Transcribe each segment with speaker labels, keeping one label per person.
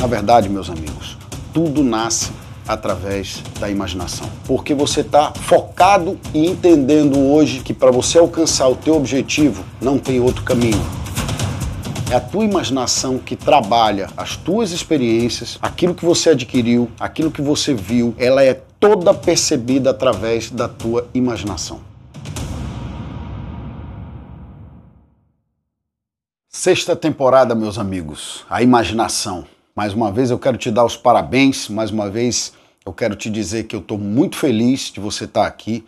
Speaker 1: Na verdade, meus amigos, tudo nasce através da imaginação. Porque você está focado e entendendo hoje que para você alcançar o teu objetivo não tem outro caminho. É a tua imaginação que trabalha as tuas experiências, aquilo que você adquiriu, aquilo que você viu, ela é toda percebida através da tua imaginação. Sexta temporada, meus amigos, a imaginação. Mais uma vez eu quero te dar os parabéns, mais uma vez eu quero te dizer que eu estou muito feliz de você estar tá aqui,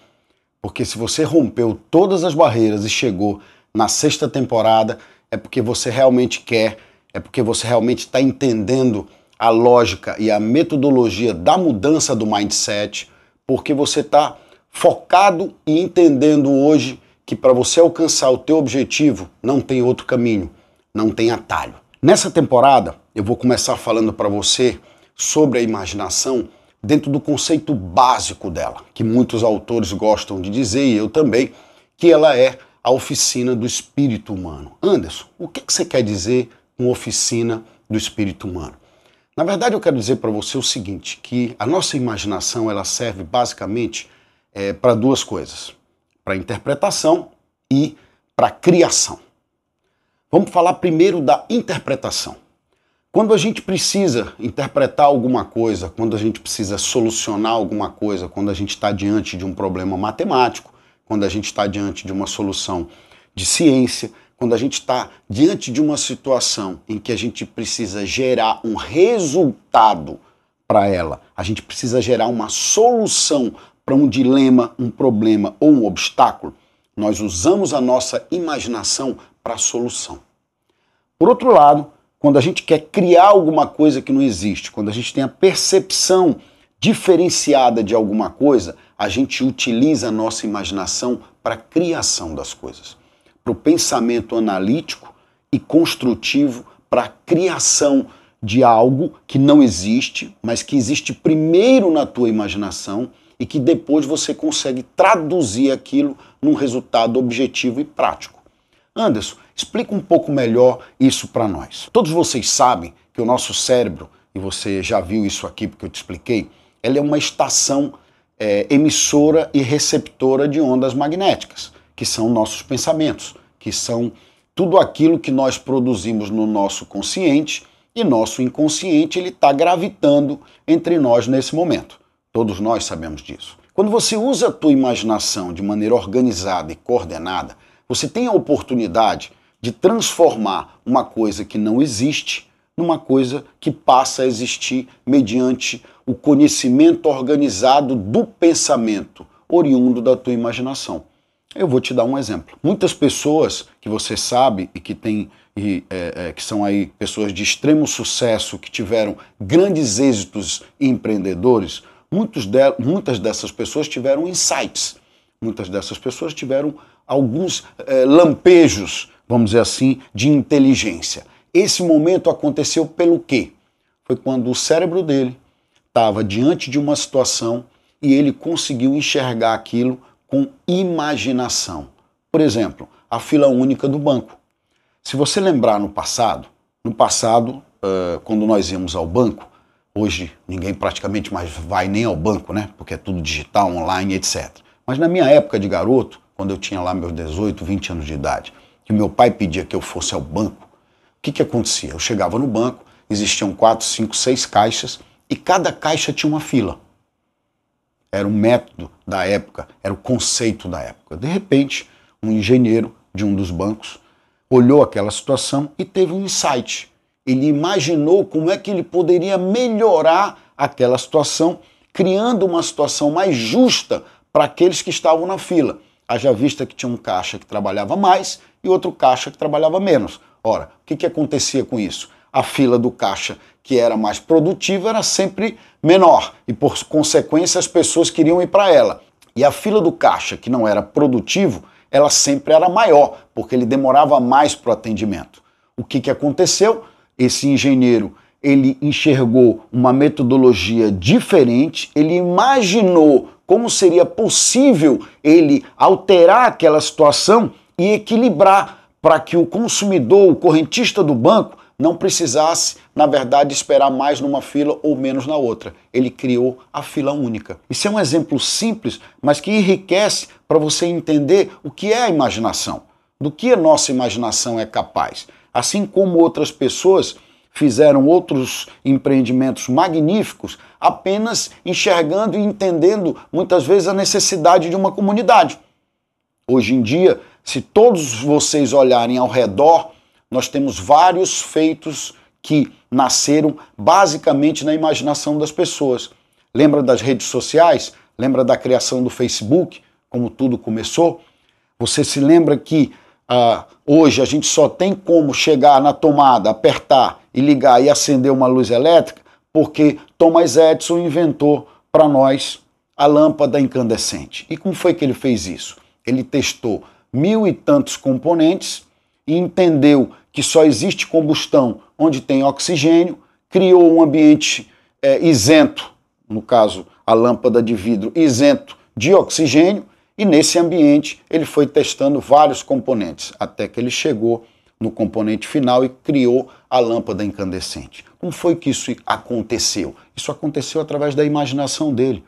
Speaker 1: porque se você rompeu todas as barreiras e chegou na sexta temporada, é porque você realmente quer, é porque você realmente está entendendo a lógica e a metodologia da mudança do mindset, porque você está focado e entendendo hoje que para você alcançar o teu objetivo não tem outro caminho, não tem atalho. Nessa temporada eu vou começar falando para você sobre a imaginação dentro do conceito básico dela, que muitos autores gostam de dizer, e eu também, que ela é a oficina do espírito humano. Anderson, o que, você quer dizer com oficina do espírito humano? Na verdade, eu quero dizer para você o seguinte, que a nossa imaginação ela serve basicamente é, para duas coisas, para interpretação e para criação. Vamos falar primeiro da interpretação. Quando a gente precisa interpretar alguma coisa, quando a gente precisa solucionar alguma coisa, quando a gente está diante de um problema matemático, quando a gente está diante de uma solução de ciência, quando a gente está diante de uma situação em que a gente precisa gerar um resultado para ela, a gente precisa gerar uma solução para um dilema, um problema ou um obstáculo, nós usamos a nossa imaginação para a solução. Por outro lado, quando a gente quer criar alguma coisa que não existe, quando a gente tem a percepção diferenciada de alguma coisa, a gente utiliza a nossa imaginação para a criação das coisas, para o pensamento analítico e construtivo, para a criação de algo que não existe, mas que existe primeiro na tua imaginação e que depois você consegue traduzir aquilo num resultado objetivo e prático. Anderson, explica um pouco melhor isso para nós. Todos vocês sabem que o nosso cérebro, e você já viu isso aqui porque eu te expliquei, ele é uma estação é, emissora e receptora de ondas magnéticas, que são nossos pensamentos, que são tudo aquilo que nós produzimos no nosso consciente e nosso inconsciente ele está gravitando entre nós nesse momento. Todos nós sabemos disso. Quando você usa a tua imaginação de maneira organizada e coordenada, você tem a oportunidade de transformar uma coisa que não existe numa coisa que passa a existir mediante o conhecimento organizado do pensamento oriundo da tua imaginação. Eu vou te dar um exemplo. Muitas pessoas que você sabe e que tem e, é, é, que são aí pessoas de extremo sucesso, que tiveram grandes êxitos empreendedores, muitos de, muitas dessas pessoas tiveram insights. Muitas dessas pessoas tiveram alguns é, lampejos, vamos dizer assim, de inteligência. Esse momento aconteceu pelo quê? Foi quando o cérebro dele estava diante de uma situação e ele conseguiu enxergar aquilo com imaginação. Por exemplo, a fila única do banco. Se você lembrar no passado, no passado, uh, quando nós íamos ao banco, hoje ninguém praticamente mais vai nem ao banco, né? Porque é tudo digital, online, etc. Mas na minha época de garoto, quando eu tinha lá meus 18, 20 anos de idade, que meu pai pedia que eu fosse ao banco, o que, que acontecia? Eu chegava no banco, existiam quatro, cinco, seis caixas e cada caixa tinha uma fila. Era o método da época, era o conceito da época. De repente, um engenheiro de um dos bancos olhou aquela situação e teve um insight. Ele imaginou como é que ele poderia melhorar aquela situação, criando uma situação mais justa para aqueles que estavam na fila haja vista que tinha um caixa que trabalhava mais e outro caixa que trabalhava menos. Ora, o que, que acontecia com isso? A fila do caixa que era mais produtiva era sempre menor e, por consequência, as pessoas queriam ir para ela. E a fila do caixa que não era produtivo, ela sempre era maior, porque ele demorava mais para o atendimento. O que, que aconteceu? Esse engenheiro ele enxergou uma metodologia diferente, ele imaginou como seria possível ele alterar aquela situação e equilibrar para que o consumidor, o correntista do banco, não precisasse, na verdade, esperar mais numa fila ou menos na outra. Ele criou a fila única. Isso é um exemplo simples, mas que enriquece para você entender o que é a imaginação, do que a nossa imaginação é capaz. Assim como outras pessoas fizeram outros empreendimentos magníficos, apenas enxergando e entendendo muitas vezes a necessidade de uma comunidade. Hoje em dia, se todos vocês olharem ao redor, nós temos vários feitos que nasceram basicamente na imaginação das pessoas. Lembra das redes sociais? Lembra da criação do Facebook, como tudo começou? Você se lembra que ah, hoje a gente só tem como chegar na tomada, apertar e ligar e acender uma luz elétrica porque Thomas Edison inventou para nós a lâmpada incandescente. E como foi que ele fez isso? Ele testou mil e tantos componentes e entendeu que só existe combustão onde tem oxigênio, criou um ambiente é, isento, no caso a lâmpada de vidro isento de oxigênio, e nesse ambiente ele foi testando vários componentes, até que ele chegou no componente final e criou a lâmpada incandescente. Como foi que isso aconteceu? Isso aconteceu através da imaginação dele.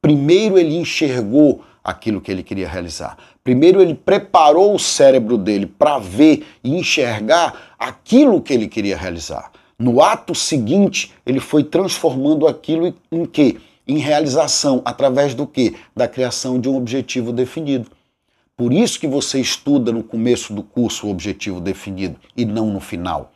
Speaker 1: Primeiro ele enxergou aquilo que ele queria realizar. Primeiro ele preparou o cérebro dele para ver e enxergar aquilo que ele queria realizar. No ato seguinte, ele foi transformando aquilo em quê? Em realização, através do quê? Da criação de um objetivo definido. Por isso que você estuda no começo do curso o objetivo definido e não no final.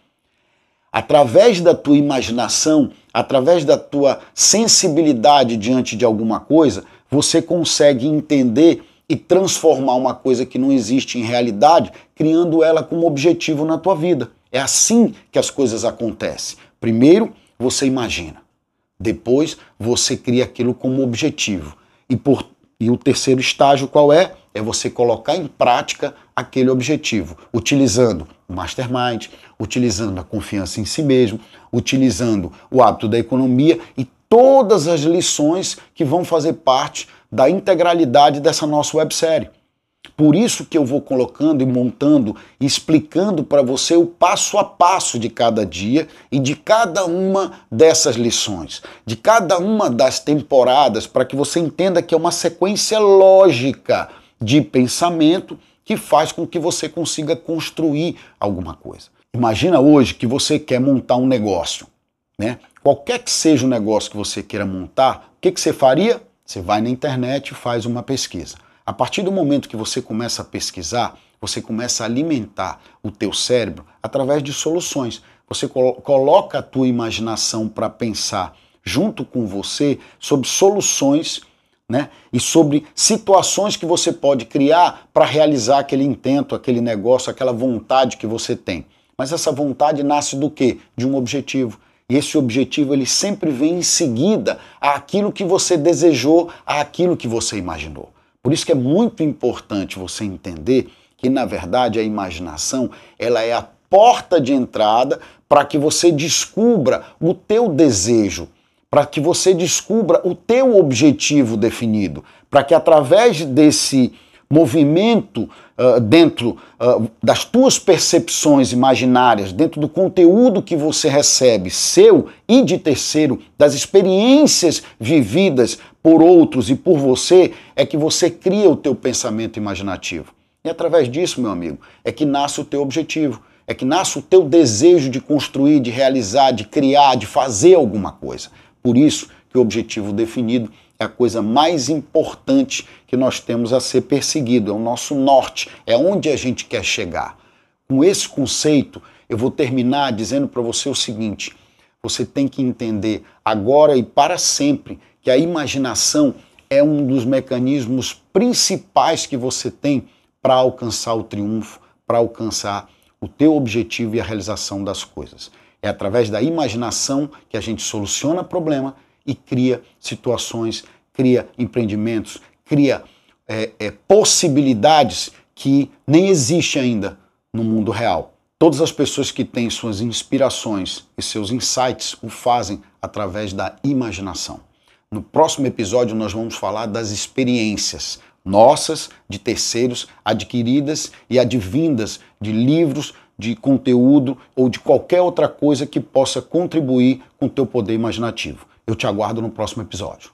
Speaker 1: Através da tua imaginação, através da tua sensibilidade diante de alguma coisa, você consegue entender e transformar uma coisa que não existe em realidade, criando ela como objetivo na tua vida. É assim que as coisas acontecem. Primeiro, você imagina. Depois, você cria aquilo como objetivo. E, por, e o terceiro estágio qual é? É você colocar em prática aquele objetivo, utilizando o mastermind, utilizando a confiança em si mesmo, utilizando o hábito da economia e todas as lições que vão fazer parte da integralidade dessa nossa websérie. Por isso que eu vou colocando e montando explicando para você o passo a passo de cada dia e de cada uma dessas lições, de cada uma das temporadas, para que você entenda que é uma sequência lógica de pensamento que faz com que você consiga construir alguma coisa. Imagina hoje que você quer montar um negócio, né? Qualquer que seja o negócio que você queira montar, o que, que você faria? Você vai na internet e faz uma pesquisa. A partir do momento que você começa a pesquisar, você começa a alimentar o teu cérebro através de soluções. Você coloca a tua imaginação para pensar junto com você sobre soluções né? E sobre situações que você pode criar para realizar aquele intento, aquele negócio, aquela vontade que você tem. Mas essa vontade nasce do quê? De um objetivo. Esse objetivo ele sempre vem em seguida àquilo que você desejou, àquilo que você imaginou. Por isso que é muito importante você entender que na verdade a imaginação, ela é a porta de entrada para que você descubra o teu desejo, para que você descubra o teu objetivo definido, para que através desse movimento uh, dentro uh, das tuas percepções imaginárias, dentro do conteúdo que você recebe, seu e de terceiro, das experiências vividas por outros e por você, é que você cria o teu pensamento imaginativo. E através disso, meu amigo, é que nasce o teu objetivo, é que nasce o teu desejo de construir, de realizar, de criar, de fazer alguma coisa. Por isso que o objetivo definido é a coisa mais importante que nós temos a ser perseguido, é o nosso norte, é onde a gente quer chegar. Com esse conceito, eu vou terminar dizendo para você o seguinte: você tem que entender agora e para sempre que a imaginação é um dos mecanismos principais que você tem para alcançar o triunfo, para alcançar o teu objetivo e a realização das coisas. É através da imaginação que a gente soluciona problema e cria situações, cria empreendimentos, cria é, é, possibilidades que nem existem ainda no mundo real. Todas as pessoas que têm suas inspirações e seus insights o fazem através da imaginação. No próximo episódio, nós vamos falar das experiências nossas, de terceiros, adquiridas e advindas de livros, de conteúdo ou de qualquer outra coisa que possa contribuir com o teu poder imaginativo. Eu te aguardo no próximo episódio.